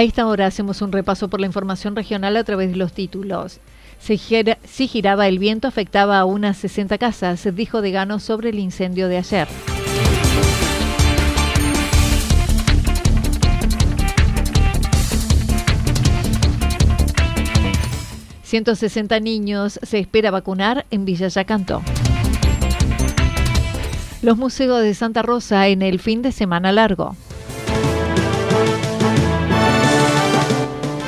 A esta hora hacemos un repaso por la información regional a través de los títulos. Si, giraba el viento afectaba a unas 60 casas, dijo Degano sobre el incendio de ayer. ...160 niños se espera vacunar en Villa Yacanto. Los museos de Santa Rosa en el fin de semana largo.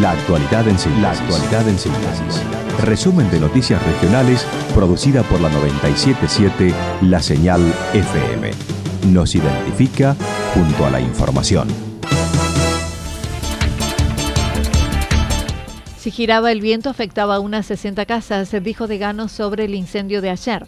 La actualidad en síntesis. La actualidad en síntesis. Resumen de noticias regionales producida por la 977 La Señal FM. Nos identifica junto a la información. Si giraba el viento afectaba a unas 60 casas, dijo Degano sobre el incendio de ayer.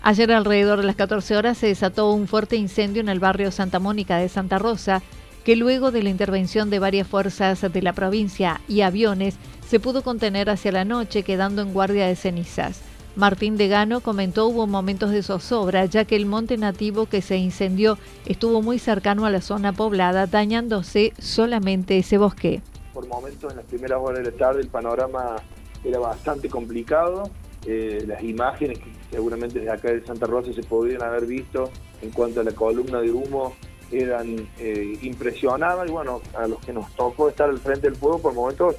Ayer alrededor de las 14 horas se desató un fuerte incendio en el barrio Santa Mónica de Santa Rosa, que luego de la intervención de varias fuerzas de la provincia y aviones se pudo contener hacia la noche quedando en guardia de cenizas. Martín Degano comentó hubo momentos de zozobra ya que el monte nativo que se incendió estuvo muy cercano a la zona poblada dañándose solamente ese bosque. Por momentos en las primeras horas de la tarde el panorama era bastante complicado. Eh, las imágenes que seguramente desde acá de Santa Rosa se podrían haber visto en cuanto a la columna de humo eran eh, y bueno, a los que nos tocó estar al frente del fuego por momentos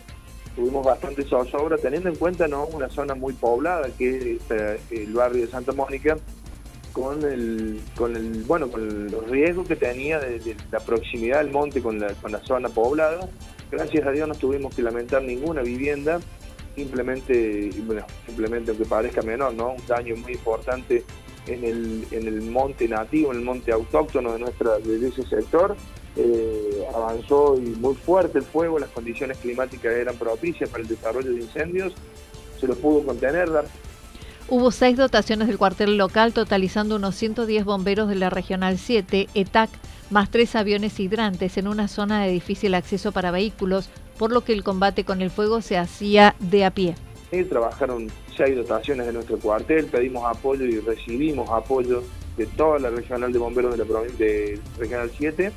tuvimos bastante zozobra, teniendo en cuenta no una zona muy poblada que es eh, el barrio de Santa Mónica con el con el bueno con los riesgos que tenía de, la proximidad del monte con la, con la zona poblada. Gracias a Dios no tuvimos que lamentar ninguna vivienda simplemente bueno simplemente aunque parezca menor no un daño muy importante en el, en el monte nativo, en el monte autóctono de, nuestra, de ese sector. Eh, avanzó y muy fuerte el fuego, las condiciones climáticas eran propicias para el desarrollo de incendios, se lo pudo contener. Hubo seis dotaciones del cuartel local, totalizando unos 110 bomberos de la Regional 7, ETAC, más tres aviones hidrantes en una zona de difícil acceso para vehículos, por lo que el combate con el fuego se hacía de a pie. Trabajaron seis dotaciones de nuestro cuartel, pedimos apoyo y recibimos apoyo de toda la regional de bomberos de la provincia de Regional 7,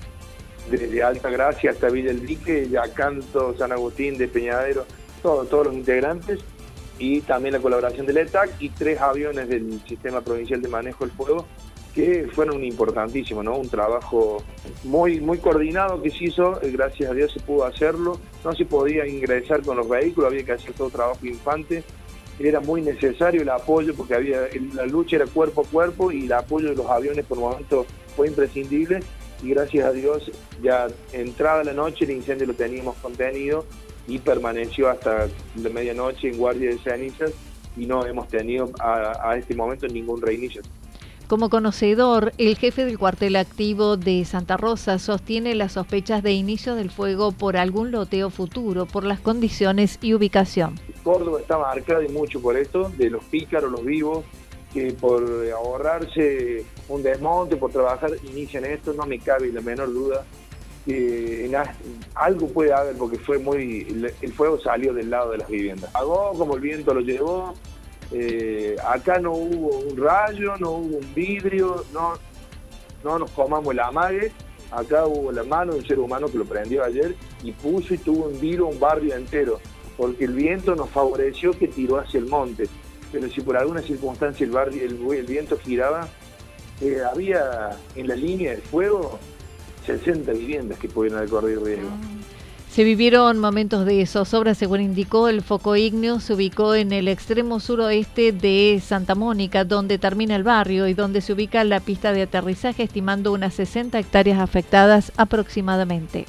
desde Alta Gracia hasta Villa El Dique, Yacanto, San Agustín, de Peñadero, todos los integrantes, y también la colaboración del ETAC y tres aviones del Sistema Provincial de Manejo del Fuego, que fueron importantísimos, ¿no? Un trabajo muy, muy coordinado que se hizo, eh, gracias a Dios se pudo hacerlo, no se podía ingresar con los vehículos, había que hacer todo trabajo infante, era muy necesario el apoyo porque había la lucha era cuerpo a cuerpo y el apoyo de los aviones por momentos fue imprescindible y gracias a Dios ya entrada la noche el incendio lo teníamos contenido y permaneció hasta la medianoche en guardia de cenizas y no hemos tenido a, a este momento ningún reinicio. Como conocedor, el jefe del cuartel activo de Santa Rosa sostiene las sospechas de inicio del fuego por algún loteo futuro, por las condiciones y ubicación. Córdoba está marcada y mucho por esto, de los pícaros, los vivos, que por ahorrarse un desmonte, por trabajar, inician esto, no me cabe la menor duda que algo puede haber porque fue muy el fuego salió del lado de las viviendas. Pagó como el viento lo llevó, eh, acá no hubo un rayo, no hubo un vidrio, no, no nos comamos el amague. Acá hubo la mano de un ser humano que lo prendió ayer y puso y tuvo en vilo un barrio entero, porque el viento nos favoreció que tiró hacia el monte. Pero si por alguna circunstancia el, barrio, el, viento giraba, eh, había en la línea de fuego 60 viviendas que pudieron haber corrido riesgo. Ah. Se vivieron momentos de zozobra, según indicó, el foco ígneo se ubicó en el extremo suroeste de Santa Mónica, donde termina el barrio y donde se ubica la pista de aterrizaje, estimando unas 60 hectáreas afectadas aproximadamente.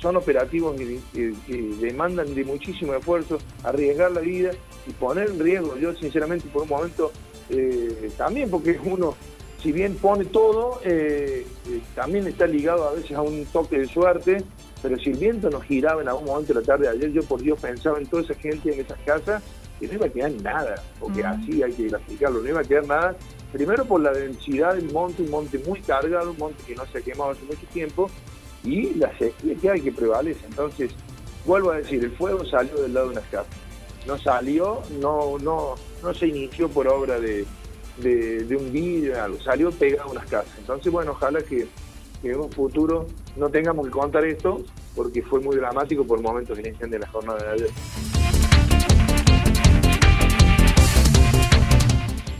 Son operativos que, demandan de muchísimo esfuerzo, arriesgar la vida y poner en riesgo, yo sinceramente por un momento, eh, también porque uno si bien pone todo, eh, eh, también está ligado a veces a un toque de suerte pero si el viento nos giraba en algún momento de la tarde de ayer, yo por Dios pensaba en toda esa gente en esas casas que no iba a quedar nada, porque así hay que graficarlo, no iba a quedar nada. Primero por la densidad del monte, un monte muy cargado, un monte que no se ha quemado hace mucho tiempo, y la sequía que hay que prevalece. Entonces, vuelvo a decir, el fuego salió del lado de unas casas. No salió, no, no, no se inició por obra de, de, un vidrio, algo, salió pegado a unas casas. Entonces, bueno, ojalá que que en un futuro no tengamos que contar esto, porque fue muy dramático por momentos que de la jornada de ayer.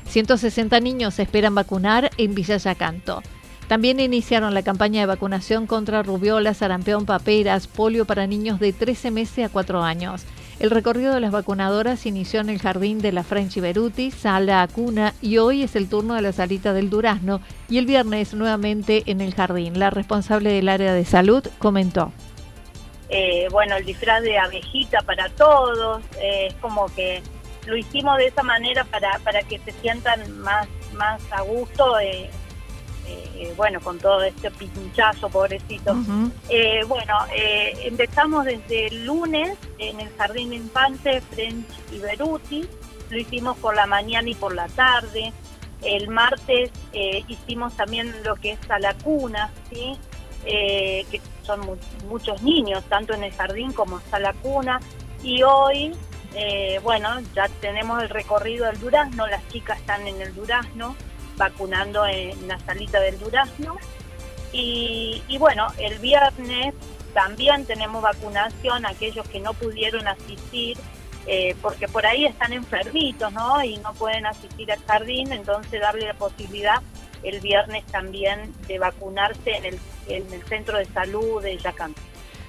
160 niños esperan vacunar en Villa Yacanto. También iniciaron la campaña de vacunación contra rubiola, sarampión, paperas, polio para niños de 13 meses a 4 años. El recorrido de las vacunadoras inició en el jardín de la French Beruti, sala cuna, y hoy es el turno de la salita del Durazno y el viernes nuevamente en el jardín. La responsable del área de salud comentó. Eh, bueno, el disfraz de abejita para todos, eh, es como que lo hicimos de esa manera para, para que se sientan más, más a gusto. Eh, eh, bueno, con todo este pinchazo, pobrecito. Eh, bueno, eh, empezamos desde el lunes en el Jardín Infante, French y Beruti, lo hicimos por la mañana y por la tarde. El martes hicimos también lo que es a la cuna, ¿sí? que son muchos niños, tanto en el jardín como hasta la cuna. Y hoy, bueno, ya tenemos el recorrido del durazno, las chicas están en el durazno vacunando en la salita del Durazno. Y, bueno, el viernes también tenemos vacunación, aquellos que no pudieron asistir, eh, porque por ahí están enfermitos, ¿no? Y no pueden asistir al jardín, entonces darle la posibilidad el viernes también de vacunarse en el, en el centro de salud de Yacán.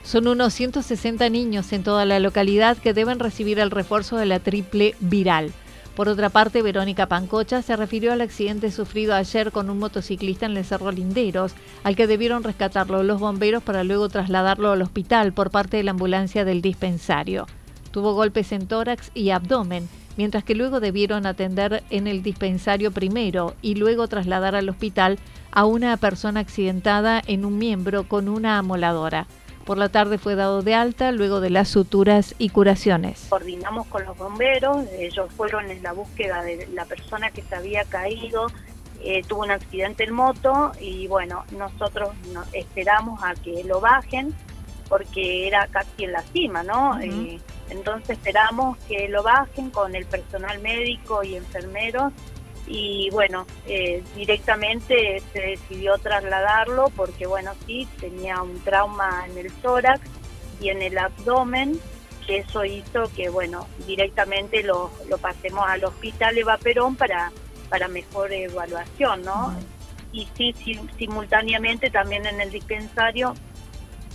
Son unos 160 niños en toda la localidad que deben recibir el refuerzo de la triple viral. Por otra parte, Verónica Pancocha se refirió al accidente sufrido ayer con un motociclista en el Cerro Linderos, al que debieron rescatarlo los bomberos para luego trasladarlo al hospital por parte de la ambulancia del dispensario. Tuvo golpes en tórax y abdomen, mientras que luego debieron atender en el dispensario primero y luego trasladar al hospital a una persona accidentada en un miembro con una amoladora. Por la tarde fue dado de alta luego de las suturas y curaciones. Coordinamos con los bomberos, ellos fueron en la búsqueda de la persona que se había caído, eh, tuvo un accidente en moto y bueno, nosotros esperamos a que lo bajen porque era casi en la cima, ¿no? Eh, entonces esperamos que lo bajen con el personal médico y enfermeros y bueno, eh, directamente se decidió trasladarlo porque bueno, sí, tenía un trauma en el tórax y en el abdomen, que eso hizo que bueno, directamente lo, lo pasemos al hospital Eva Perón para, para mejor evaluación, ¿no? Y sí, simultáneamente también en el dispensario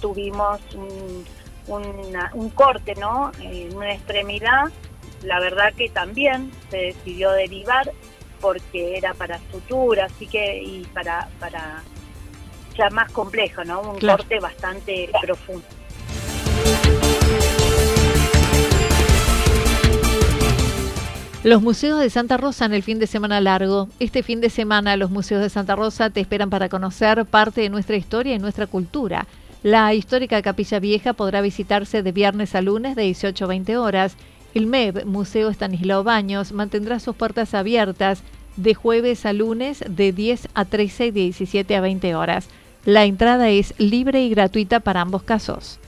tuvimos un, un corte, ¿no? En una extremidad, la verdad que también se decidió derivar porque era para sutura, así que y para para ya más complejo, ¿no? Un corte bastante profundo. Los museos de Santa Rosa en el fin de semana largo. Este fin de semana los museos de Santa Rosa te esperan para conocer parte de nuestra historia y nuestra cultura. La histórica Capilla Vieja podrá visitarse de viernes a lunes de 18 a 20 horas el MEB, Museo Estanislao Baños, mantendrá sus puertas abiertas de jueves a lunes de 10 a 13 y de 17 a 20 horas. La entrada es libre y gratuita para ambos casos.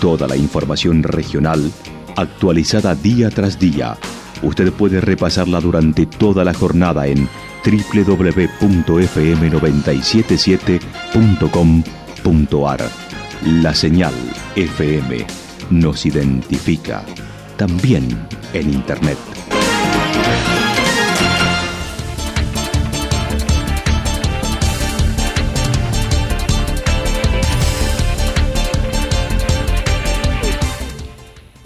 Toda la información regional actualizada día tras día. Usted puede repasarla durante toda la jornada en www.fm977.com.ar La señal FM nos identifica también en Internet.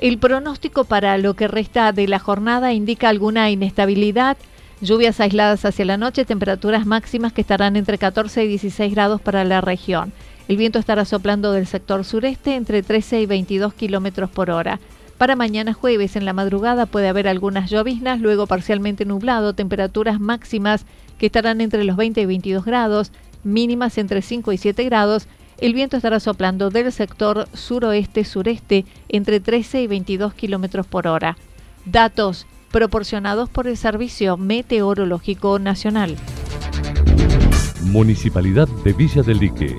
El pronóstico para lo que resta de la jornada indica alguna inestabilidad, lluvias aisladas hacia la noche, temperaturas máximas que estarán entre 14 y 16 grados para la región. El viento estará soplando del sector sureste entre 13 y 22 kilómetros por hora. Para mañana jueves en la madrugada puede haber algunas lloviznas, luego parcialmente nublado, temperaturas máximas que estarán entre los 20 y 22 grados, mínimas entre 5 y 7 grados el viento estará soplando del sector suroeste-sureste entre 13 y 22 kilómetros por hora. Datos proporcionados por el Servicio Meteorológico Nacional. Municipalidad de Villa del Lique.